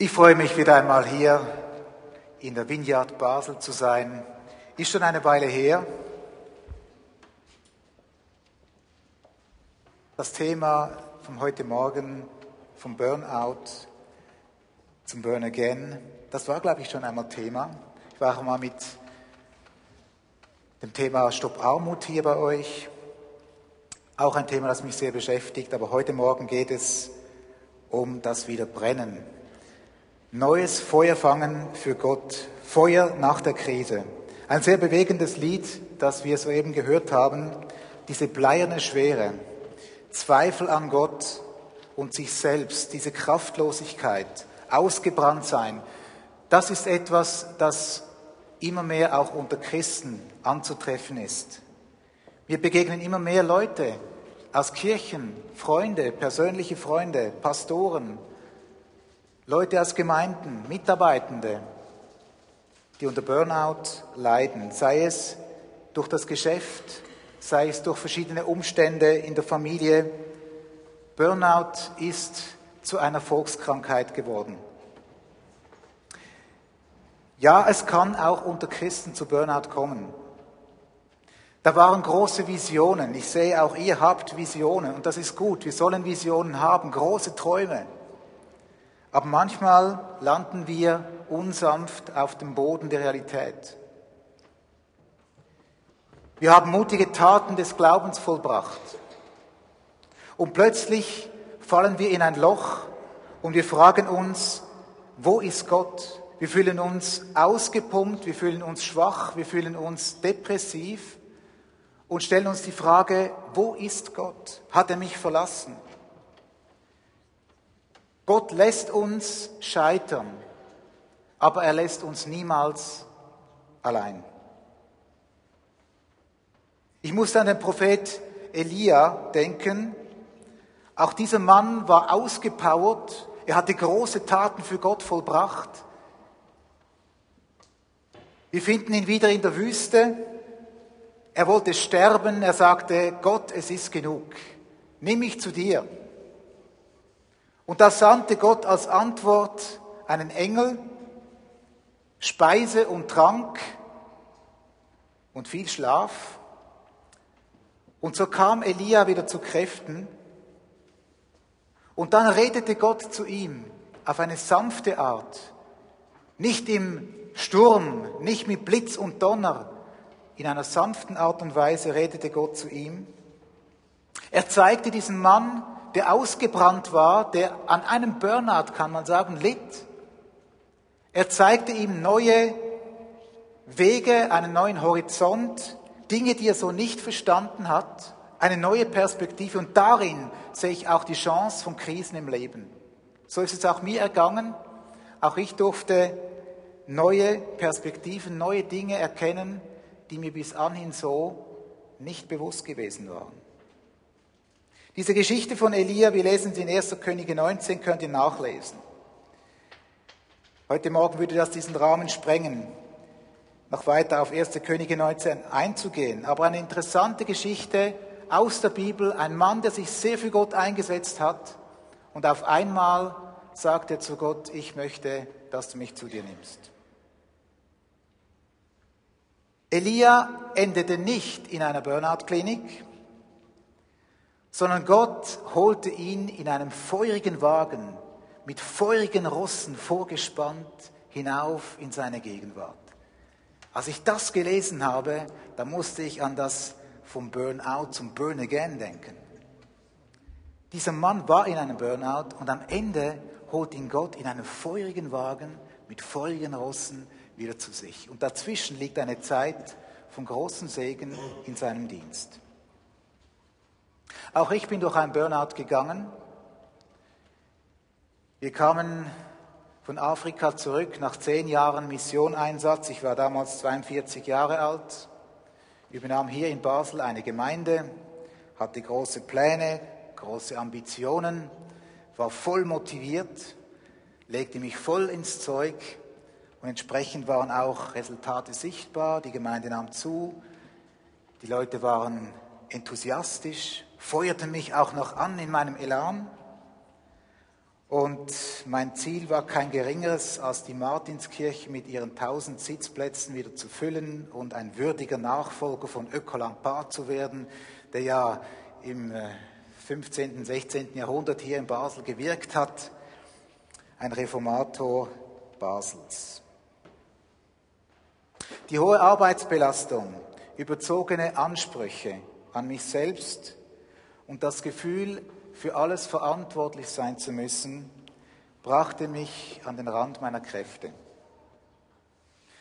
Ich freue mich wieder einmal hier in der Vineyard Basel zu sein. Ist schon eine Weile her. Das Thema von heute Morgen, vom Burnout zum Burn Again, das war, glaube ich, schon einmal Thema. Ich war auch mal mit dem Thema Stopp Armut hier bei euch. Auch ein Thema, das mich sehr beschäftigt. Aber heute Morgen geht es um das Wiederbrennen. Neues Feuer fangen für Gott. Feuer nach der Krise. Ein sehr bewegendes Lied, das wir soeben gehört haben. Diese bleierne Schwere. Zweifel an Gott und sich selbst. Diese Kraftlosigkeit. Ausgebrannt sein. Das ist etwas, das immer mehr auch unter Christen anzutreffen ist. Wir begegnen immer mehr Leute aus Kirchen, Freunde, persönliche Freunde, Pastoren, Leute aus Gemeinden, Mitarbeitende, die unter Burnout leiden, sei es durch das Geschäft, sei es durch verschiedene Umstände in der Familie. Burnout ist zu einer Volkskrankheit geworden. Ja, es kann auch unter Christen zu Burnout kommen. Da waren große Visionen. Ich sehe auch, ihr habt Visionen und das ist gut. Wir sollen Visionen haben, große Träume. Aber manchmal landen wir unsanft auf dem Boden der Realität. Wir haben mutige Taten des Glaubens vollbracht. Und plötzlich fallen wir in ein Loch und wir fragen uns, wo ist Gott? Wir fühlen uns ausgepumpt, wir fühlen uns schwach, wir fühlen uns depressiv und stellen uns die Frage, wo ist Gott? Hat er mich verlassen? Gott lässt uns scheitern, aber er lässt uns niemals allein. Ich muss an den Prophet Elia denken. Auch dieser Mann war ausgepowert. Er hatte große Taten für Gott vollbracht. Wir finden ihn wieder in der Wüste. Er wollte sterben. Er sagte, Gott, es ist genug. Nimm mich zu dir. Und da sandte Gott als Antwort einen Engel, Speise und Trank und viel Schlaf. Und so kam Elia wieder zu Kräften. Und dann redete Gott zu ihm auf eine sanfte Art, nicht im Sturm, nicht mit Blitz und Donner, in einer sanften Art und Weise redete Gott zu ihm. Er zeigte diesem Mann, der ausgebrannt war, der an einem Burnout, kann man sagen, litt. Er zeigte ihm neue Wege, einen neuen Horizont, Dinge, die er so nicht verstanden hat, eine neue Perspektive. Und darin sehe ich auch die Chance von Krisen im Leben. So ist es auch mir ergangen. Auch ich durfte neue Perspektiven, neue Dinge erkennen, die mir bis anhin so nicht bewusst gewesen waren. Diese Geschichte von Elia, wir lesen sie in 1. Könige 19, könnt ihr nachlesen. Heute Morgen würde das diesen Rahmen sprengen, noch weiter auf 1. Könige 19 einzugehen. Aber eine interessante Geschichte aus der Bibel, ein Mann, der sich sehr für Gott eingesetzt hat und auf einmal sagt er zu Gott, ich möchte, dass du mich zu dir nimmst. Elia endete nicht in einer Burnout-Klinik, sondern Gott holte ihn in einem feurigen Wagen mit feurigen Rossen vorgespannt hinauf in seine Gegenwart. Als ich das gelesen habe, da musste ich an das vom Burnout zum Burn Again denken. Dieser Mann war in einem Burnout und am Ende holt ihn Gott in einem feurigen Wagen mit feurigen Rossen wieder zu sich. Und dazwischen liegt eine Zeit von großem Segen in seinem Dienst. Auch ich bin durch einen Burnout gegangen. Wir kamen von Afrika zurück nach zehn Jahren Missioneinsatz. Ich war damals 42 Jahre alt. Übernahm hier in Basel eine Gemeinde, hatte große Pläne, große Ambitionen, war voll motiviert, legte mich voll ins Zeug und entsprechend waren auch Resultate sichtbar. Die Gemeinde nahm zu, die Leute waren enthusiastisch, feuerte mich auch noch an in meinem Elan. Und mein Ziel war kein geringeres, als die Martinskirche mit ihren tausend Sitzplätzen wieder zu füllen und ein würdiger Nachfolger von Ökolampard zu werden, der ja im 15., äh, 16. Jahrhundert hier in Basel gewirkt hat, ein Reformator Basels. Die hohe Arbeitsbelastung, überzogene Ansprüche an mich selbst und das Gefühl, für alles verantwortlich sein zu müssen, brachte mich an den Rand meiner Kräfte.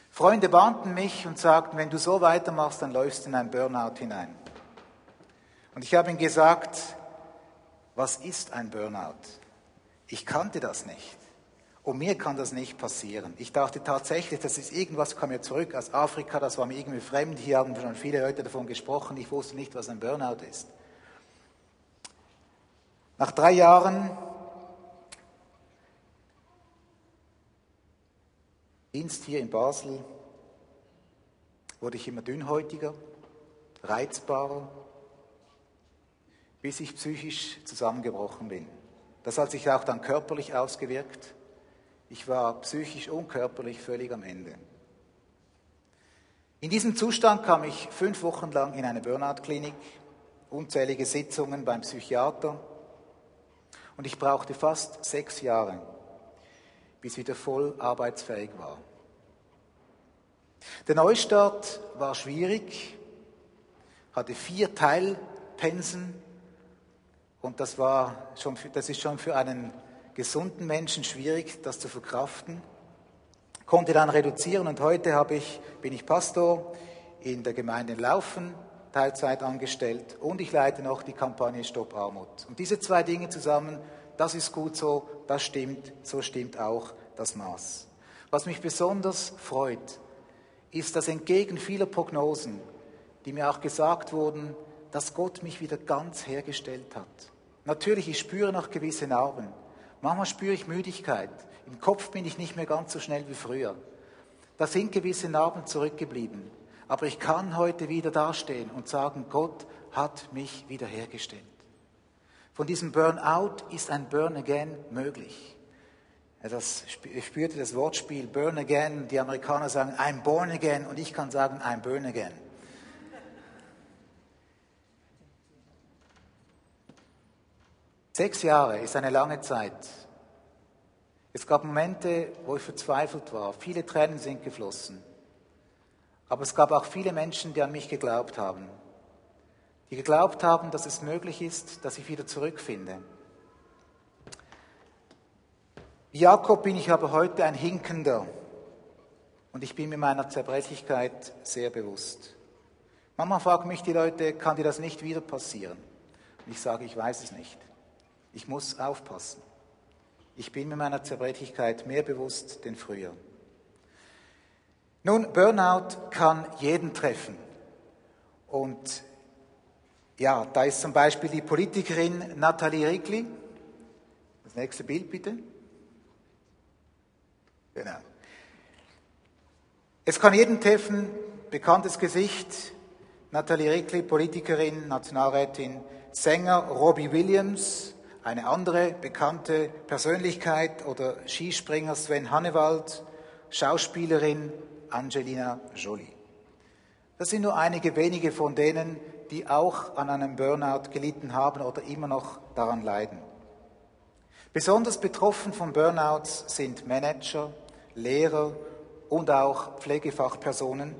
Freunde warnten mich und sagten, wenn du so weitermachst, dann läufst du in ein Burnout hinein. Und ich habe ihnen gesagt, was ist ein Burnout? Ich kannte das nicht. Und mir kann das nicht passieren. Ich dachte tatsächlich, das ist irgendwas, kam mir zurück aus Afrika, das war mir irgendwie fremd. Hier haben schon viele Leute davon gesprochen. Ich wusste nicht, was ein Burnout ist. Nach drei Jahren Dienst hier in Basel wurde ich immer dünnhäutiger, reizbarer, bis ich psychisch zusammengebrochen bin. Das hat sich auch dann körperlich ausgewirkt. Ich war psychisch und körperlich völlig am Ende. In diesem Zustand kam ich fünf Wochen lang in eine Burnout-Klinik, unzählige Sitzungen beim Psychiater, und ich brauchte fast sechs Jahre, bis ich wieder voll arbeitsfähig war. Der Neustart war schwierig, hatte vier Teilpensen und das, war schon, das ist schon für einen gesunden Menschen schwierig, das zu verkraften. Konnte dann reduzieren und heute ich, bin ich Pastor in der Gemeinde Laufen Teilzeit angestellt und ich leite noch die Kampagne Stopp Armut. Und diese zwei Dinge zusammen, das ist gut so, das stimmt, so stimmt auch das Maß. Was mich besonders freut, ist, dass entgegen vieler Prognosen, die mir auch gesagt wurden, dass Gott mich wieder ganz hergestellt hat. Natürlich, ich spüre noch gewisse Narben. Manchmal spüre ich Müdigkeit. Im Kopf bin ich nicht mehr ganz so schnell wie früher. Da sind gewisse Narben zurückgeblieben. Aber ich kann heute wieder dastehen und sagen, Gott hat mich wiederhergestellt. Von diesem Burnout ist ein Burn Again möglich. Das, ich spürte das Wortspiel Burn Again. Die Amerikaner sagen, I'm born again und ich kann sagen, I'm burn again. Sechs Jahre ist eine lange Zeit. Es gab Momente, wo ich verzweifelt war. Viele Tränen sind geflossen. Aber es gab auch viele Menschen, die an mich geglaubt haben. Die geglaubt haben, dass es möglich ist, dass ich wieder zurückfinde. Wie Jakob bin ich aber heute ein Hinkender. Und ich bin mir meiner Zerbrechlichkeit sehr bewusst. Manchmal fragen mich die Leute, kann dir das nicht wieder passieren? Und ich sage, ich weiß es nicht. Ich muss aufpassen. Ich bin mir meiner Zerbrechlichkeit mehr bewusst denn früher. Nun, Burnout kann jeden treffen. Und ja, da ist zum Beispiel die Politikerin Nathalie Rickli. Das nächste Bild bitte. Genau. Es kann jeden treffen, bekanntes Gesicht, Nathalie Rickli, Politikerin, Nationalrätin, Sänger Robbie Williams, eine andere bekannte Persönlichkeit oder Skispringer Sven Hannewald, Schauspielerin Angelina Jolie. Das sind nur einige wenige von denen, die auch an einem Burnout gelitten haben oder immer noch daran leiden. Besonders betroffen von Burnouts sind Manager, Lehrer und auch Pflegefachpersonen,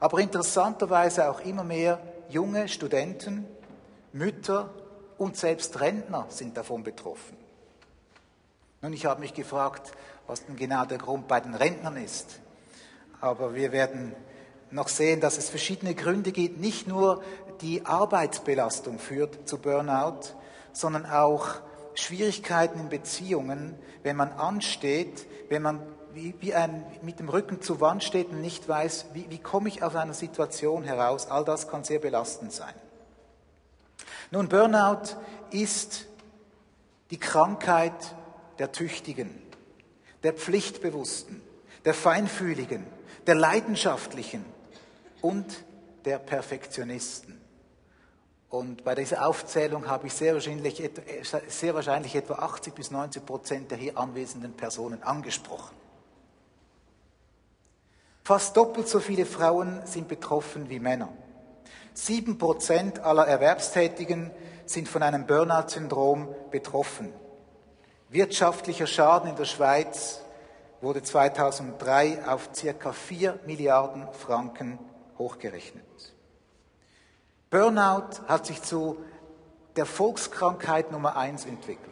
aber interessanterweise auch immer mehr junge Studenten, Mütter und selbst Rentner sind davon betroffen. Nun, ich habe mich gefragt, was denn genau der Grund bei den Rentnern ist aber wir werden noch sehen, dass es verschiedene Gründe gibt. Nicht nur die Arbeitsbelastung führt zu Burnout, sondern auch Schwierigkeiten in Beziehungen, wenn man ansteht, wenn man wie, wie ein, mit dem Rücken zur Wand steht und nicht weiß, wie, wie komme ich aus einer Situation heraus. All das kann sehr belastend sein. Nun, Burnout ist die Krankheit der Tüchtigen, der Pflichtbewussten, der Feinfühligen, der Leidenschaftlichen und der Perfektionisten. Und bei dieser Aufzählung habe ich sehr wahrscheinlich, sehr wahrscheinlich etwa 80 bis 90 Prozent der hier anwesenden Personen angesprochen. Fast doppelt so viele Frauen sind betroffen wie Männer. Sieben Prozent aller Erwerbstätigen sind von einem Burnout-Syndrom betroffen. Wirtschaftlicher Schaden in der Schweiz wurde 2003 auf circa 4 Milliarden Franken hochgerechnet. Burnout hat sich zu der Volkskrankheit Nummer eins entwickelt.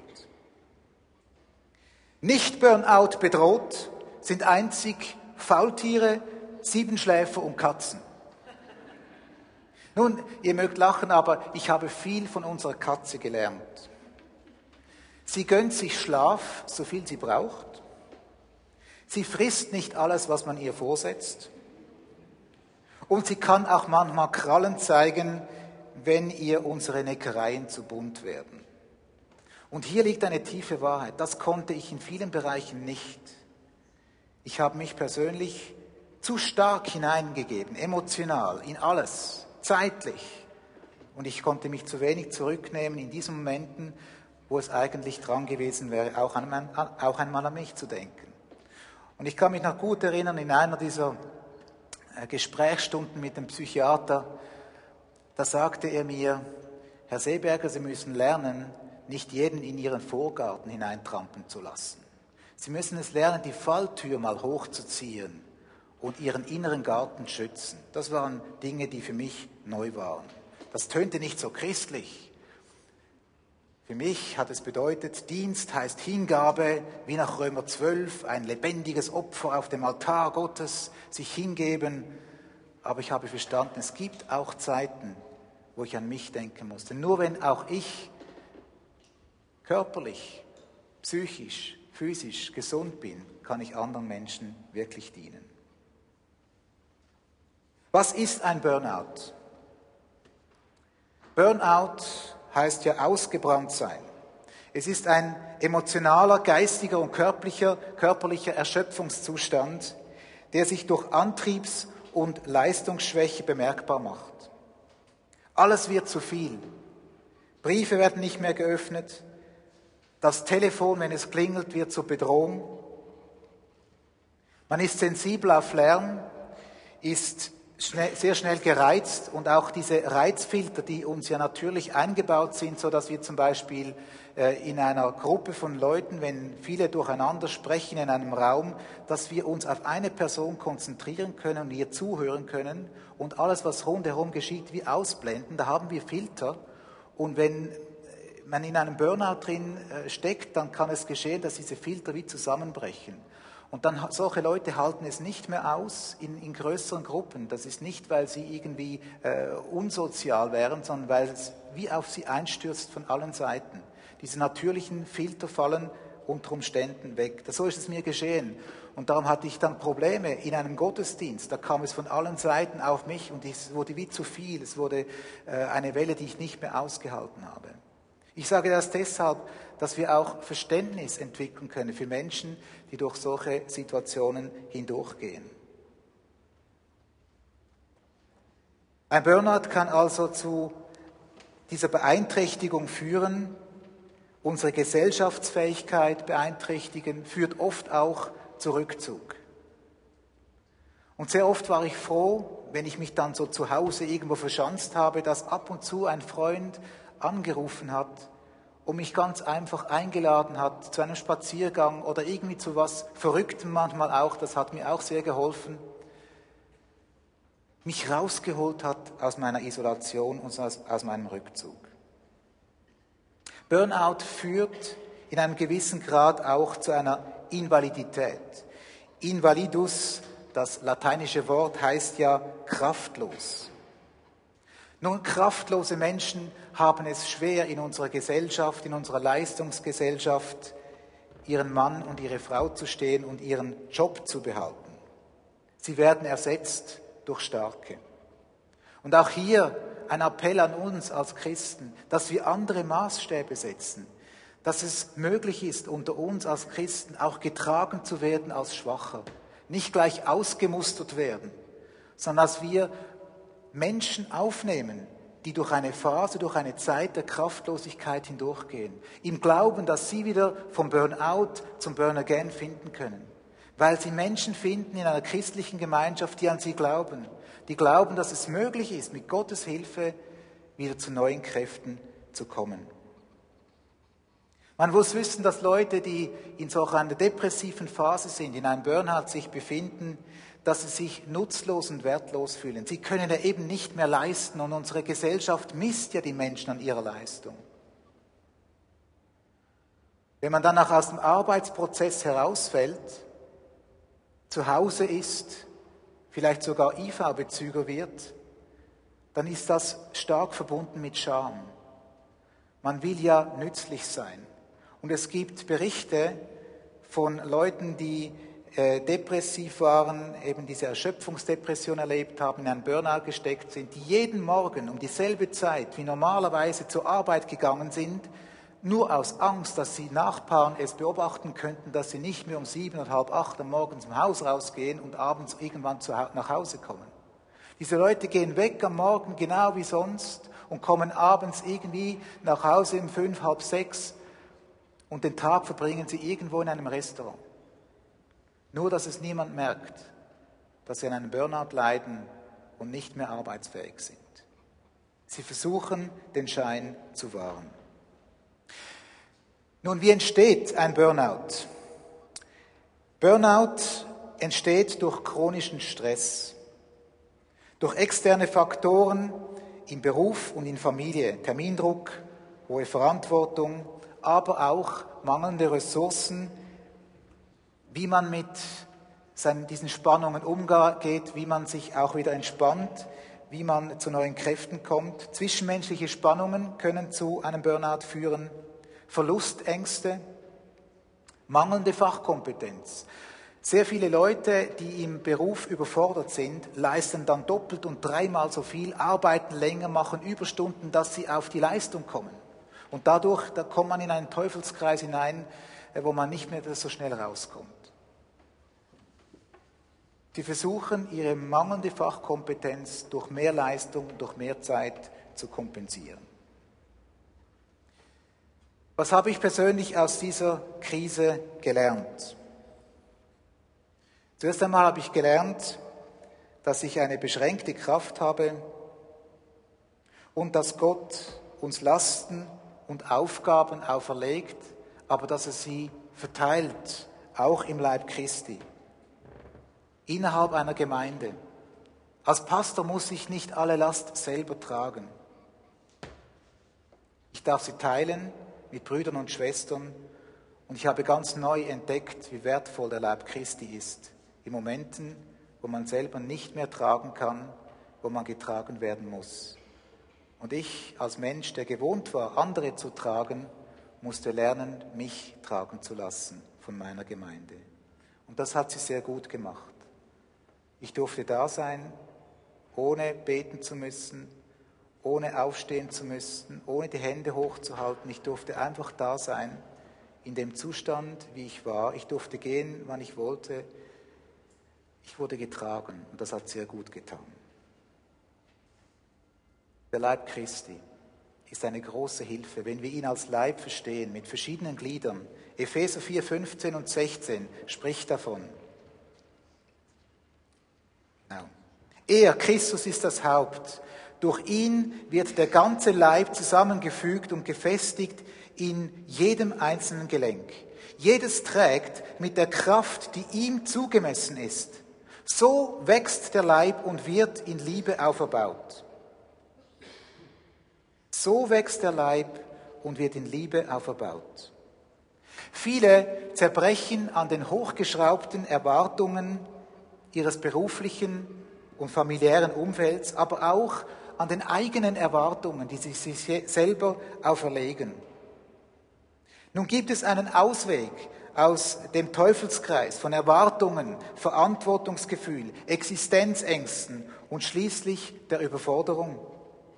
Nicht Burnout bedroht sind einzig Faultiere, Siebenschläfer und Katzen. Nun, ihr mögt lachen, aber ich habe viel von unserer Katze gelernt. Sie gönnt sich Schlaf, so viel sie braucht. Sie frisst nicht alles, was man ihr vorsetzt. Und sie kann auch manchmal Krallen zeigen, wenn ihr unsere Neckereien zu bunt werden. Und hier liegt eine tiefe Wahrheit. Das konnte ich in vielen Bereichen nicht. Ich habe mich persönlich zu stark hineingegeben, emotional, in alles, zeitlich. Und ich konnte mich zu wenig zurücknehmen in diesen Momenten, wo es eigentlich dran gewesen wäre, auch, einmal an mich zu denken. Und ich kann mich noch gut erinnern, in einer dieser äh, Gesprächsstunden mit dem Psychiater, da sagte er mir, Herr Seeberger, Sie müssen lernen, nicht jeden in Ihren Vorgarten hineintrampen zu lassen. Sie müssen es lernen, die Falltür mal hochzuziehen und Ihren inneren Garten schützen. Das waren Dinge, die für mich neu waren. Das tönte nicht so christlich. Für mich hat es bedeutet, Dienst heißt Hingabe, wie nach Römer 12, ein lebendiges Opfer auf dem Altar Gottes, sich hingeben. Aber ich habe verstanden, es gibt auch Zeiten, wo ich an mich denken muss. Denn nur wenn auch ich körperlich, psychisch, physisch gesund bin, kann ich anderen Menschen wirklich dienen. Was ist ein Burnout? Burnout heißt ja ausgebrannt sein. Es ist ein emotionaler, geistiger und körperlicher, körperlicher Erschöpfungszustand, der sich durch Antriebs- und Leistungsschwäche bemerkbar macht. Alles wird zu viel. Briefe werden nicht mehr geöffnet. Das Telefon, wenn es klingelt, wird zur Bedrohung. Man ist sensibel auf Lärm, ist schnell, sehr schnell gereizt und auch diese Reizfilter, die uns ja natürlich eingebaut sind, so dass wir zum Beispiel äh, in einer Gruppe von Leuten, wenn viele durcheinander sprechen in einem Raum, dass wir uns auf eine Person konzentrieren können und ihr zuhören können und alles, was rundherum geschieht, wie ausblenden. Da haben wir Filter und wenn man in einem Burnout drin äh, steckt, dann kann es geschehen, dass diese Filter wie zusammenbrechen. Und dann solche Leute halten es nicht mehr aus in, in größeren Gruppen. Das ist nicht, weil sie irgendwie äh, unsozial wären, sondern weil es wie auf sie einstürzt von allen Seiten. Diese natürlichen Filter fallen unter Umständen weg. So ist es mir geschehen. Und darum hatte ich dann Probleme in einem Gottesdienst. Da kam es von allen Seiten auf mich und es wurde wie zu viel. Es wurde äh, eine Welle, die ich nicht mehr ausgehalten habe. Ich sage das deshalb, dass wir auch Verständnis entwickeln können für Menschen, die durch solche Situationen hindurchgehen. Ein Burnout kann also zu dieser Beeinträchtigung führen, unsere Gesellschaftsfähigkeit beeinträchtigen, führt oft auch zu Rückzug. Und sehr oft war ich froh, wenn ich mich dann so zu Hause irgendwo verschanzt habe, dass ab und zu ein Freund angerufen hat und mich ganz einfach eingeladen hat zu einem Spaziergang oder irgendwie zu was Verrücktem manchmal auch, das hat mir auch sehr geholfen, mich rausgeholt hat aus meiner Isolation und aus, aus meinem Rückzug. Burnout führt in einem gewissen Grad auch zu einer Invalidität. Invalidus, das lateinische Wort, heißt ja kraftlos. Nun, kraftlose Menschen haben es schwer in unserer Gesellschaft, in unserer Leistungsgesellschaft, ihren Mann und ihre Frau zu stehen und ihren Job zu behalten. Sie werden ersetzt durch Starke. Und auch hier ein Appell an uns als Christen, dass wir andere Maßstäbe setzen, dass es möglich ist, unter uns als Christen auch getragen zu werden als Schwacher, nicht gleich ausgemustert werden, sondern dass wir Menschen aufnehmen, die durch eine Phase, durch eine Zeit der Kraftlosigkeit hindurchgehen, im Glauben, dass sie wieder vom Burnout zum Burn Again finden können, weil sie Menschen finden in einer christlichen Gemeinschaft, die an sie glauben, die glauben, dass es möglich ist, mit Gottes Hilfe wieder zu neuen Kräften zu kommen. Man muss wissen, dass Leute, die in so einer depressiven Phase sind, in einem Burnout sich befinden, dass sie sich nutzlos und wertlos fühlen. Sie können ja eben nicht mehr leisten und unsere Gesellschaft misst ja die Menschen an ihrer Leistung. Wenn man dann auch aus dem Arbeitsprozess herausfällt, zu Hause ist, vielleicht sogar IV-Bezüger wird, dann ist das stark verbunden mit Scham. Man will ja nützlich sein. Und es gibt Berichte von Leuten, die depressiv waren, eben diese Erschöpfungsdepression erlebt haben, in einen Burnout gesteckt sind, die jeden Morgen um dieselbe Zeit wie normalerweise zur Arbeit gegangen sind, nur aus Angst, dass sie Nachbarn es beobachten könnten, dass sie nicht mehr um sieben oder halb acht am Morgen zum Haus rausgehen und abends irgendwann nach Hause kommen. Diese Leute gehen weg am Morgen genau wie sonst und kommen abends irgendwie nach Hause um fünf, halb sechs und den Tag verbringen sie irgendwo in einem Restaurant. Nur, dass es niemand merkt, dass sie an einem Burnout leiden und nicht mehr arbeitsfähig sind. Sie versuchen, den Schein zu wahren. Nun, wie entsteht ein Burnout? Burnout entsteht durch chronischen Stress, durch externe Faktoren im Beruf und in Familie, Termindruck, hohe Verantwortung, aber auch mangelnde Ressourcen wie man mit seinen, diesen Spannungen umgeht, wie man sich auch wieder entspannt, wie man zu neuen Kräften kommt. Zwischenmenschliche Spannungen können zu einem Burnout führen, Verlustängste, mangelnde Fachkompetenz. Sehr viele Leute, die im Beruf überfordert sind, leisten dann doppelt und dreimal so viel, arbeiten länger, machen Überstunden, dass sie auf die Leistung kommen. Und dadurch da kommt man in einen Teufelskreis hinein, äh, wo man nicht mehr so schnell rauskommt. Die versuchen, ihre mangelnde Fachkompetenz durch mehr Leistung, durch mehr Zeit zu kompensieren. Was habe ich persönlich aus dieser Krise gelernt? Zuerst einmal habe ich gelernt, dass ich eine beschränkte Kraft habe und dass Gott uns Lasten und Aufgaben auferlegt, aber dass er sie verteilt, auch im Leib Christi innerhalb einer Gemeinde. Als Pastor muss ich nicht alle Last selber tragen. Ich darf sie teilen mit Brüdern und Schwestern und ich habe ganz neu entdeckt, wie wertvoll der Leib Christi ist. In Momenten, wo man selber nicht mehr tragen kann, wo man getragen werden muss. Und ich als Mensch, der gewohnt war, andere zu tragen, musste lernen, mich tragen zu lassen von meiner Gemeinde. Und das hat sie sehr gut gemacht. Ich durfte da sein, ohne beten zu müssen, ohne aufstehen zu müssen, ohne die Hände hochzuhalten. Ich durfte einfach da sein, in dem Zustand, wie ich war. Ich durfte gehen, wann ich wollte. Ich wurde getragen und das hat sehr gut getan. Der Leib Christi ist eine große Hilfe, wenn wir ihn als Leib verstehen, mit verschiedenen Gliedern. Epheser 4, 15 und 16 spricht davon. Er, Christus, ist das Haupt. Durch ihn wird der ganze Leib zusammengefügt und gefestigt in jedem einzelnen Gelenk. Jedes trägt mit der Kraft, die ihm zugemessen ist. So wächst der Leib und wird in Liebe auferbaut. So wächst der Leib und wird in Liebe auferbaut. Viele zerbrechen an den hochgeschraubten Erwartungen ihres beruflichen und familiären Umfelds, aber auch an den eigenen Erwartungen, die sie sich selber auferlegen. Nun gibt es einen Ausweg aus dem Teufelskreis von Erwartungen, Verantwortungsgefühl, Existenzängsten und schließlich der Überforderung?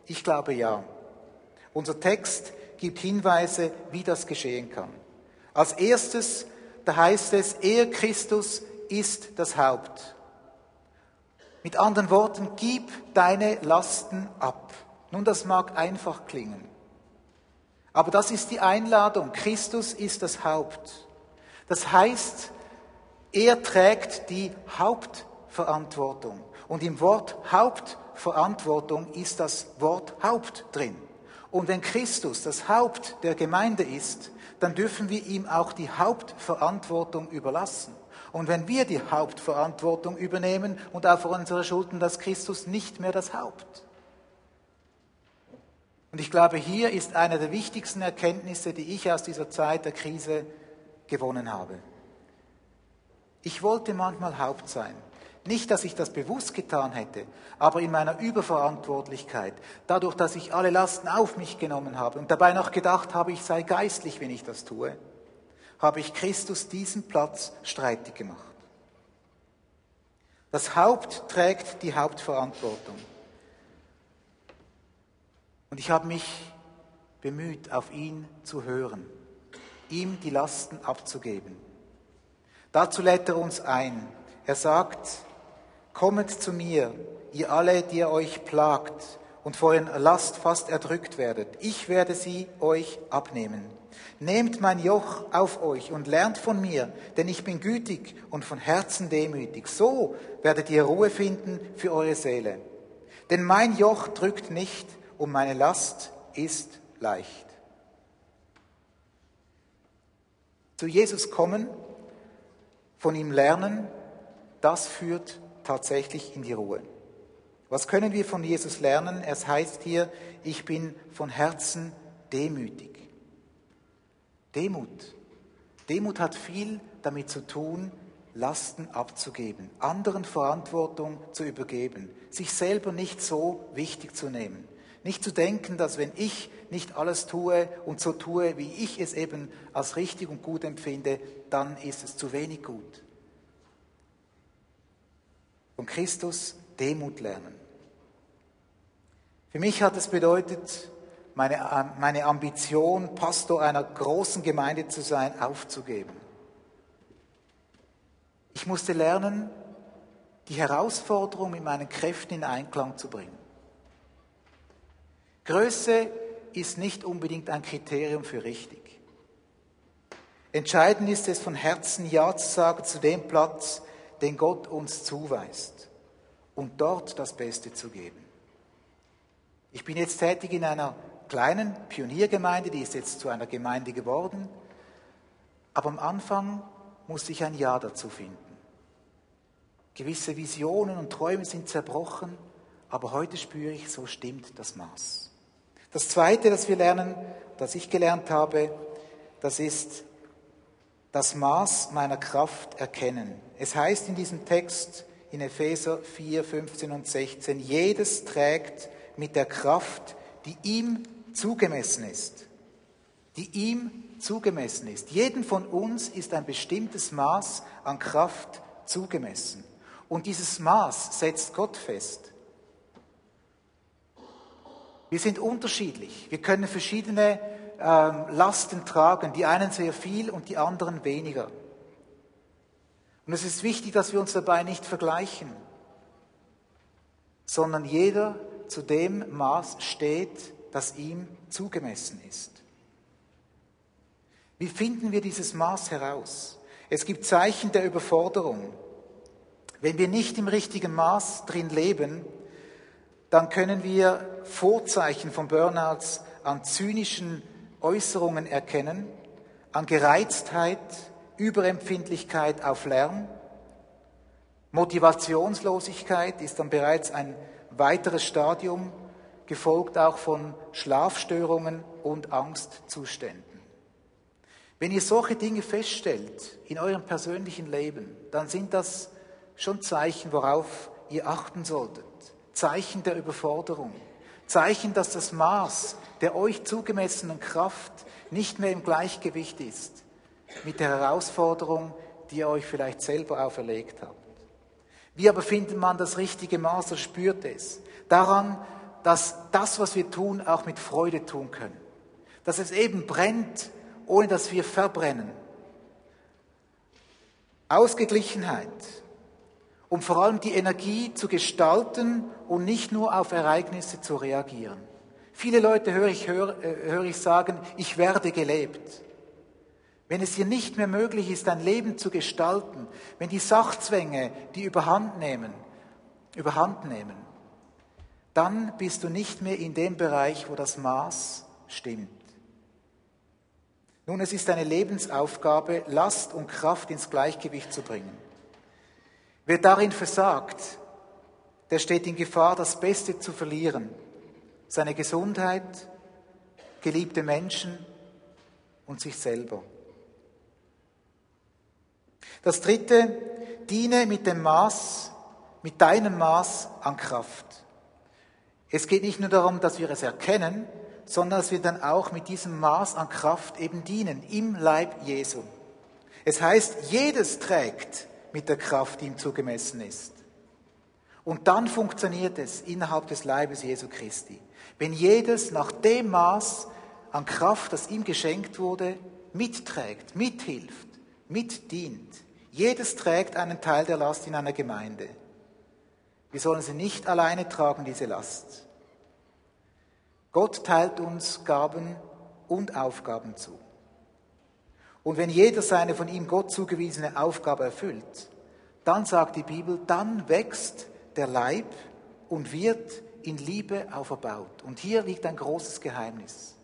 Ich glaube ja. Unser Text gibt Hinweise, wie das geschehen kann. Als erstes, da heißt es, er Christus ist das Haupt. Mit anderen Worten, gib deine Lasten ab. Nun, das mag einfach klingen. Aber das ist die Einladung. Christus ist das Haupt. Das heißt, er trägt die Hauptverantwortung. Und im Wort Hauptverantwortung ist das Wort Haupt drin. Und wenn Christus das Haupt der Gemeinde ist, dann dürfen wir ihm auch die Hauptverantwortung überlassen. Und wenn wir die Hauptverantwortung übernehmen und auf unsere Schultern, dass Christus nicht mehr das Haupt. Und ich glaube, hier ist eine der wichtigsten Erkenntnisse, die ich aus dieser Zeit der Krise gewonnen habe. Ich wollte manchmal Haupt sein. Nicht, dass ich das bewusst getan hätte, aber in meiner Überverantwortlichkeit, dadurch, dass ich alle Lasten auf mich genommen habe und dabei noch gedacht habe, ich sei geistlich, wenn ich das tue, habe ich Christus diesen Platz streitig gemacht. Das Haupt trägt die Hauptverantwortung. Und ich habe mich bemüht, auf ihn zu hören, ihm die Lasten abzugeben. Dazu lädt er uns ein. Er sagt, Kommet zu mir, ihr alle, die ihr euch plagt und vor euren Last fast erdrückt werdet. Ich werde sie euch abnehmen. Nehmt mein Joch auf euch und lernt von mir, denn ich bin gütig und von Herzen demütig. So werdet ihr Ruhe finden für eure Seele. Denn mein Joch drückt nicht und meine Last ist leicht. Zu Jesus kommen, von ihm lernen, das führt tatsächlich in die Ruhe. Was können wir von Jesus lernen? Es heißt hier, ich bin von Herzen demütig. Demut. Demut hat viel damit zu tun, Lasten abzugeben, anderen Verantwortung zu übergeben, sich selber nicht so wichtig zu nehmen. Nicht zu denken, dass wenn ich nicht alles tue und so tue, wie ich es eben als richtig und gut empfinde, dann ist es zu wenig gut von Christus Demut lernen. Für mich hat es bedeutet, meine, meine Ambition, Pastor einer großen Gemeinde zu sein, aufzugeben. Ich musste lernen, die Herausforderung mit meinen Kräften in Einklang zu bringen. Größe ist nicht unbedingt ein Kriterium für richtig. Entscheidend ist es, von Herzen Ja zu sagen zu dem Platz, den Gott uns zuweist und dort das Beste zu geben. Ich bin jetzt tätig in einer kleinen Pioniergemeinde, die ist jetzt zu einer Gemeinde geworden, aber am Anfang musste ich ein Ja dazu finden. Gewisse Visionen und Träume sind zerbrochen, aber heute spüre ich, so stimmt das Maß. Das Zweite, das wir lernen, das ich gelernt habe, das ist das Maß meiner Kraft erkennen. Es heißt in diesem Text in Epheser 4, 15 und 16, jedes trägt mit der Kraft, die ihm zugemessen ist. Die ihm zugemessen ist. Jeden von uns ist ein bestimmtes Maß an Kraft zugemessen. Und dieses Maß setzt Gott fest. Wir sind unterschiedlich. Wir können verschiedene ähm, Lasten tragen, die einen sehr viel und die anderen weniger. Und es ist wichtig, dass wir uns dabei nicht vergleichen, sondern jeder zu dem Maß steht, das ihm zugemessen ist. Wie finden wir dieses Maß heraus? Es gibt Zeichen der Überforderung. Wenn wir nicht im richtigen Maß drin leben, dann können wir Vorzeichen von Burnouts an zynischen Äußerungen erkennen, an Gereiztheit, Überempfindlichkeit auf Lärm. Motivationslosigkeit ist dann bereits ein weiteres Stadium, gefolgt auch von Schlafstörungen und Angstzuständen. Wenn ihr solche Dinge feststellt in eurem persönlichen Leben, dann sind das schon Zeichen, worauf ihr achten solltet. Zeichen der Überforderung. Zeichen, dass das Maß der euch zugemessenen Kraft nicht mehr im Gleichgewicht ist mit der Herausforderung, die ihr euch vielleicht selber auferlegt habt. Wie aber findet man das richtige Maß oder spürt es? Daran, dass das, was wir tun, auch mit Freude tun können. Dass es eben brennt, ohne dass wir verbrennen. Ausgeglichenheit, um vor allem die Energie zu gestalten und nicht nur auf Ereignisse zu reagieren. Viele Leute höre ich, höre, äh, höre ich sagen, ich werde gelebt. Wenn es dir nicht mehr möglich ist, dein Leben zu gestalten, wenn die Sachzwänge die überhand nehmen, überhand nehmen, dann bist du nicht mehr in dem Bereich, wo das Maß stimmt. Nun, es ist eine Lebensaufgabe, Last und Kraft ins Gleichgewicht zu bringen. Wer darin versagt, der steht in Gefahr, das Beste zu verlieren. Seine Gesundheit, geliebte Menschen und sich selber. Das dritte, diene mit dem Maß, mit deinem Maß an Kraft. Es geht nicht nur darum, dass wir es erkennen, sondern dass wir dann auch mit diesem Maß an Kraft eben dienen, im Leib Jesu. Es heißt, jedes trägt mit der Kraft, die ihm zugemessen ist. Und dann funktioniert es innerhalb des Leibes Jesu Christi. Wenn jedes nach dem Maß an Kraft, das ihm geschenkt wurde, mitträgt, mithilft, mitdient. Jedes trägt einen Teil der Last in einer Gemeinde. Wir sollen sie nicht alleine tragen, diese Last. Gott teilt uns Gaben und Aufgaben zu. Und wenn jeder seine von ihm Gott zugewiesene Aufgabe erfüllt, dann sagt die Bibel, dann wächst der Leib und wird in Liebe auferbaut. Und hier liegt ein großes Geheimnis.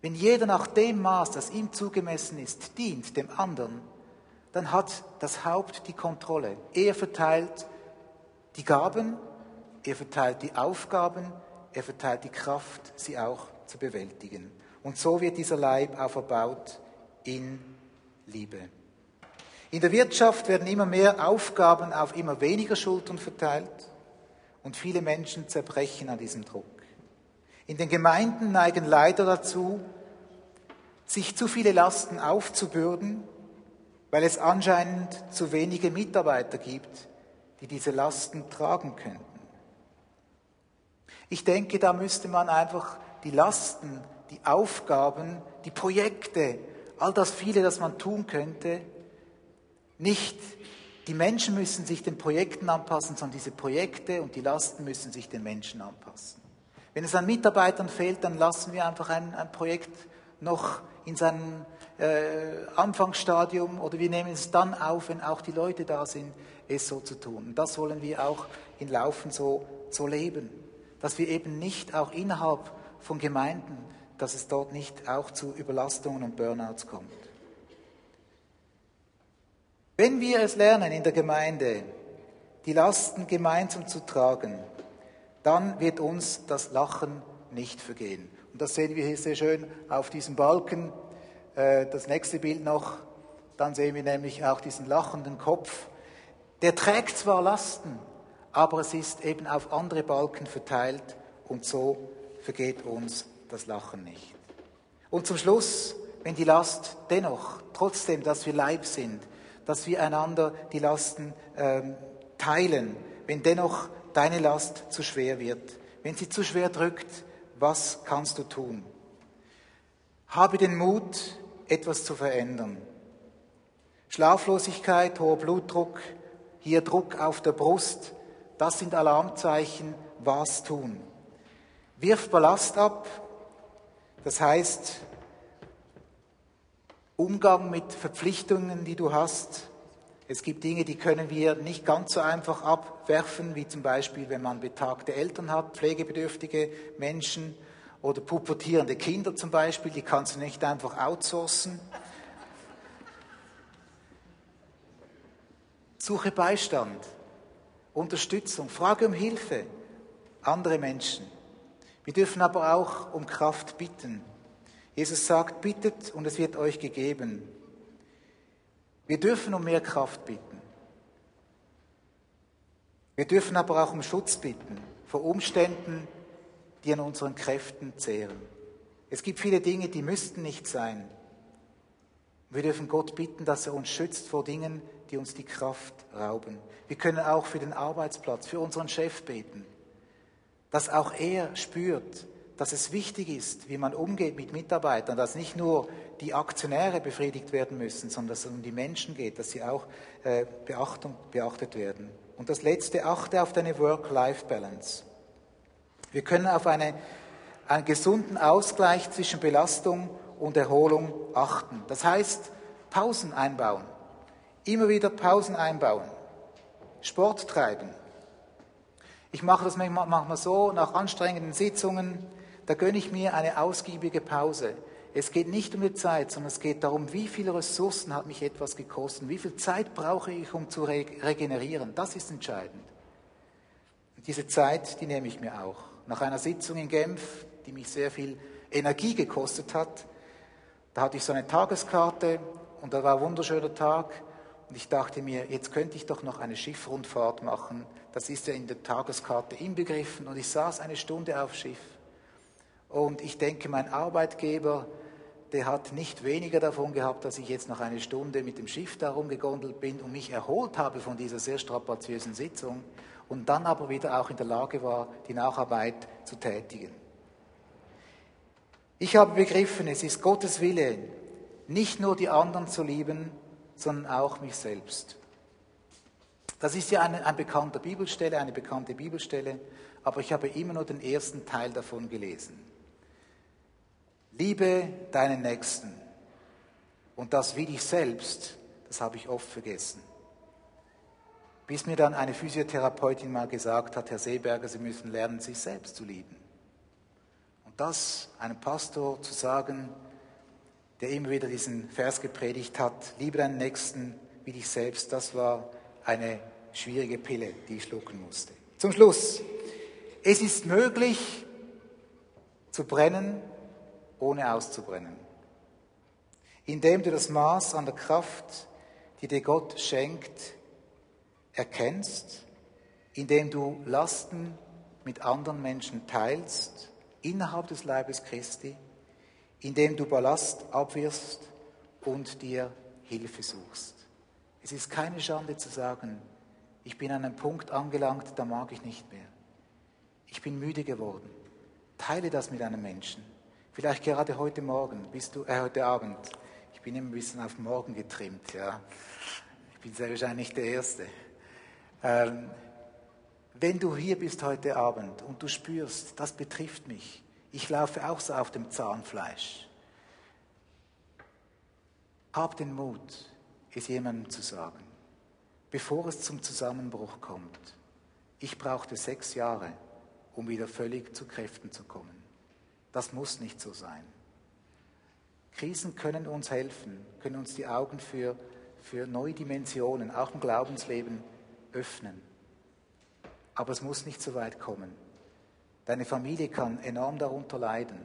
Wenn jeder nach dem Maß, das ihm zugemessen ist, dient dem anderen, dann hat das Haupt die Kontrolle. Er verteilt die Gaben, er verteilt die Aufgaben, er verteilt die Kraft, sie auch zu bewältigen. Und so wird dieser Leib auferbaut in Liebe. In der Wirtschaft werden immer mehr Aufgaben auf immer weniger Schultern verteilt und viele Menschen zerbrechen an diesem Druck. In den Gemeinden neigen leider dazu, sich zu viele Lasten aufzubürden, weil es anscheinend zu wenige Mitarbeiter gibt, die diese Lasten tragen könnten. Ich denke, da müsste man einfach die Lasten, die Aufgaben, die Projekte, all das viele, das man tun könnte, nicht die Menschen müssen sich den Projekten anpassen, sondern diese Projekte und die Lasten müssen sich den Menschen anpassen. Wenn es an Mitarbeitern fehlt, dann lassen wir einfach ein, ein Projekt noch in seinem äh, Anfangsstadium oder wir nehmen es dann auf, wenn auch die Leute da sind, es so zu tun. Und das wollen wir auch in Laufen so, so leben dass wir eben nicht auch innerhalb von Gemeinden, dass es dort nicht auch zu Überlastungen und Burnouts kommt. Wenn wir es lernen in der Gemeinde, die Lasten gemeinsam zu tragen, dann wird uns das Lachen nicht vergehen. Und das sehen wir hier sehr schön auf diesem Balken. Äh, das nächste Bild noch, dann sehen wir nämlich auch diesen lachenden Kopf. Der trägt zwar Lasten, aber es ist eben auf andere Balken verteilt und so vergeht uns das Lachen nicht. Und zum Schluss, wenn die Last dennoch, trotzdem, dass wir Leib sind, dass wir einander die Lasten ähm, teilen, wenn dennoch deine Last zu schwer wird, wenn sie zu schwer drückt, was kannst du tun? Habe den Mut, etwas zu verändern. Schlaflosigkeit, hoher Blutdruck, hier Druck auf der Brust, das sind Alarmzeichen, was tun. Wirf Ballast ab, das heißt Umgang mit Verpflichtungen, die du hast. Es gibt Dinge, die können wir nicht ganz so einfach abwerfen, wie zum Beispiel, wenn man betagte Eltern hat, pflegebedürftige Menschen oder pubertierende Kinder zum Beispiel, die kannst du nicht einfach outsourcen. Suche Beistand. Unterstützung, frage um Hilfe, andere Menschen. Wir dürfen aber auch um Kraft bitten. Jesus sagt, bittet und es wird euch gegeben. Wir dürfen um mehr Kraft bitten. Wir dürfen aber auch um Schutz bitten vor Umständen, die an unseren Kräften zehren. Es gibt viele Dinge, die müssten nicht sein. Wir dürfen Gott bitten, dass er uns schützt vor Dingen, die uns die Kraft rauben. Wir können auch für den Arbeitsplatz, für unseren Chef beten, dass auch er spürt, dass es wichtig ist, wie man umgeht mit Mitarbeitern, dass nicht nur die Aktionäre befriedigt werden müssen, sondern dass es um die Menschen geht, dass sie auch äh, Beachtung, beachtet werden. Und das Letzte, achte auf deine Work-Life-Balance. Wir können auf eine einen gesunden Ausgleich zwischen Belastung und Erholung achten. Das heißt, Pausen einbauen. Immer wieder Pausen einbauen. Sport treiben. Ich mache das manchmal so, nach anstrengenden Sitzungen, da gönne ich mir eine ausgiebige Pause. Es geht nicht um die Zeit, sondern es geht darum, wie viele Ressourcen hat mich etwas gekostet, wie viel Zeit brauche ich, um zu regenerieren. Das ist entscheidend. Diese Zeit, die nehme ich mir auch. Nach einer Sitzung in Genf, die mich sehr viel Energie gekostet hat, da hatte ich so eine Tageskarte und da war ein wunderschöner Tag und ich dachte mir, jetzt könnte ich doch noch eine Schiffrundfahrt machen. Das ist ja in der Tageskarte inbegriffen und ich saß eine Stunde auf Schiff. Und ich denke, mein Arbeitgeber, der hat nicht weniger davon gehabt, dass ich jetzt noch eine Stunde mit dem Schiff darum gegondelt bin und mich erholt habe von dieser sehr strapaziösen Sitzung und dann aber wieder auch in der Lage war, die Nacharbeit zu tätigen. Ich habe begriffen, es ist Gottes Wille, nicht nur die anderen zu lieben, sondern auch mich selbst. Das ist ja eine, ein bekannter Bibelstelle, eine bekannte Bibelstelle, aber ich habe immer nur den ersten Teil davon gelesen. Liebe deinen Nächsten und das wie dich selbst, das habe ich oft vergessen. Bis mir dann eine Physiotherapeutin mal gesagt hat, Herr Seeberger, Sie müssen lernen, sich selbst zu lieben. Und das einem Pastor zu sagen, der immer wieder diesen Vers gepredigt hat, liebe deinen Nächsten wie dich selbst, das war eine schwierige Pille, die ich schlucken musste. Zum Schluss. Es ist möglich zu brennen, ohne auszubrennen. Indem du das Maß an der Kraft, die dir Gott schenkt, erkennst, indem du Lasten mit anderen Menschen teilst, innerhalb des Leibes Christi, indem du Ballast abwirfst und dir Hilfe suchst. Es ist keine Schande zu sagen, ich bin an einem Punkt angelangt, da mag ich nicht mehr. Ich bin müde geworden. Teile das mit einem Menschen. Vielleicht gerade heute Morgen, bist du, äh, heute Abend. Ich bin immer ein bisschen auf morgen getrimmt, ja. Ich bin sehr wahrscheinlich der Erste. Ähm, wenn du hier bist heute Abend und du spürst, das betrifft mich, ich laufe auch so auf dem Zahnfleisch, hab den Mut, es jemandem zu sagen, bevor es zum Zusammenbruch kommt. Ich brauchte sechs Jahre, um wieder völlig zu Kräften zu kommen. Das muss nicht so sein. Krisen können uns helfen, können uns die Augen für, für neue Dimensionen, auch im Glaubensleben, öffnen. Aber es muss nicht so weit kommen. Deine Familie kann enorm darunter leiden.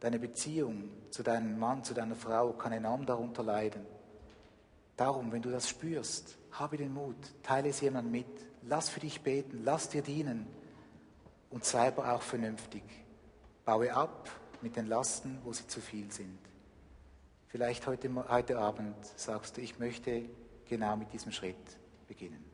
Deine Beziehung zu deinem Mann, zu deiner Frau kann enorm darunter leiden. Darum, wenn du das spürst, habe den Mut, teile es jemandem mit, lass für dich beten, lass dir dienen und sei aber auch vernünftig. Baue ab mit den Lasten, wo sie zu viel sind. Vielleicht heute, heute Abend sagst du, ich möchte genau mit diesem Schritt beginnen.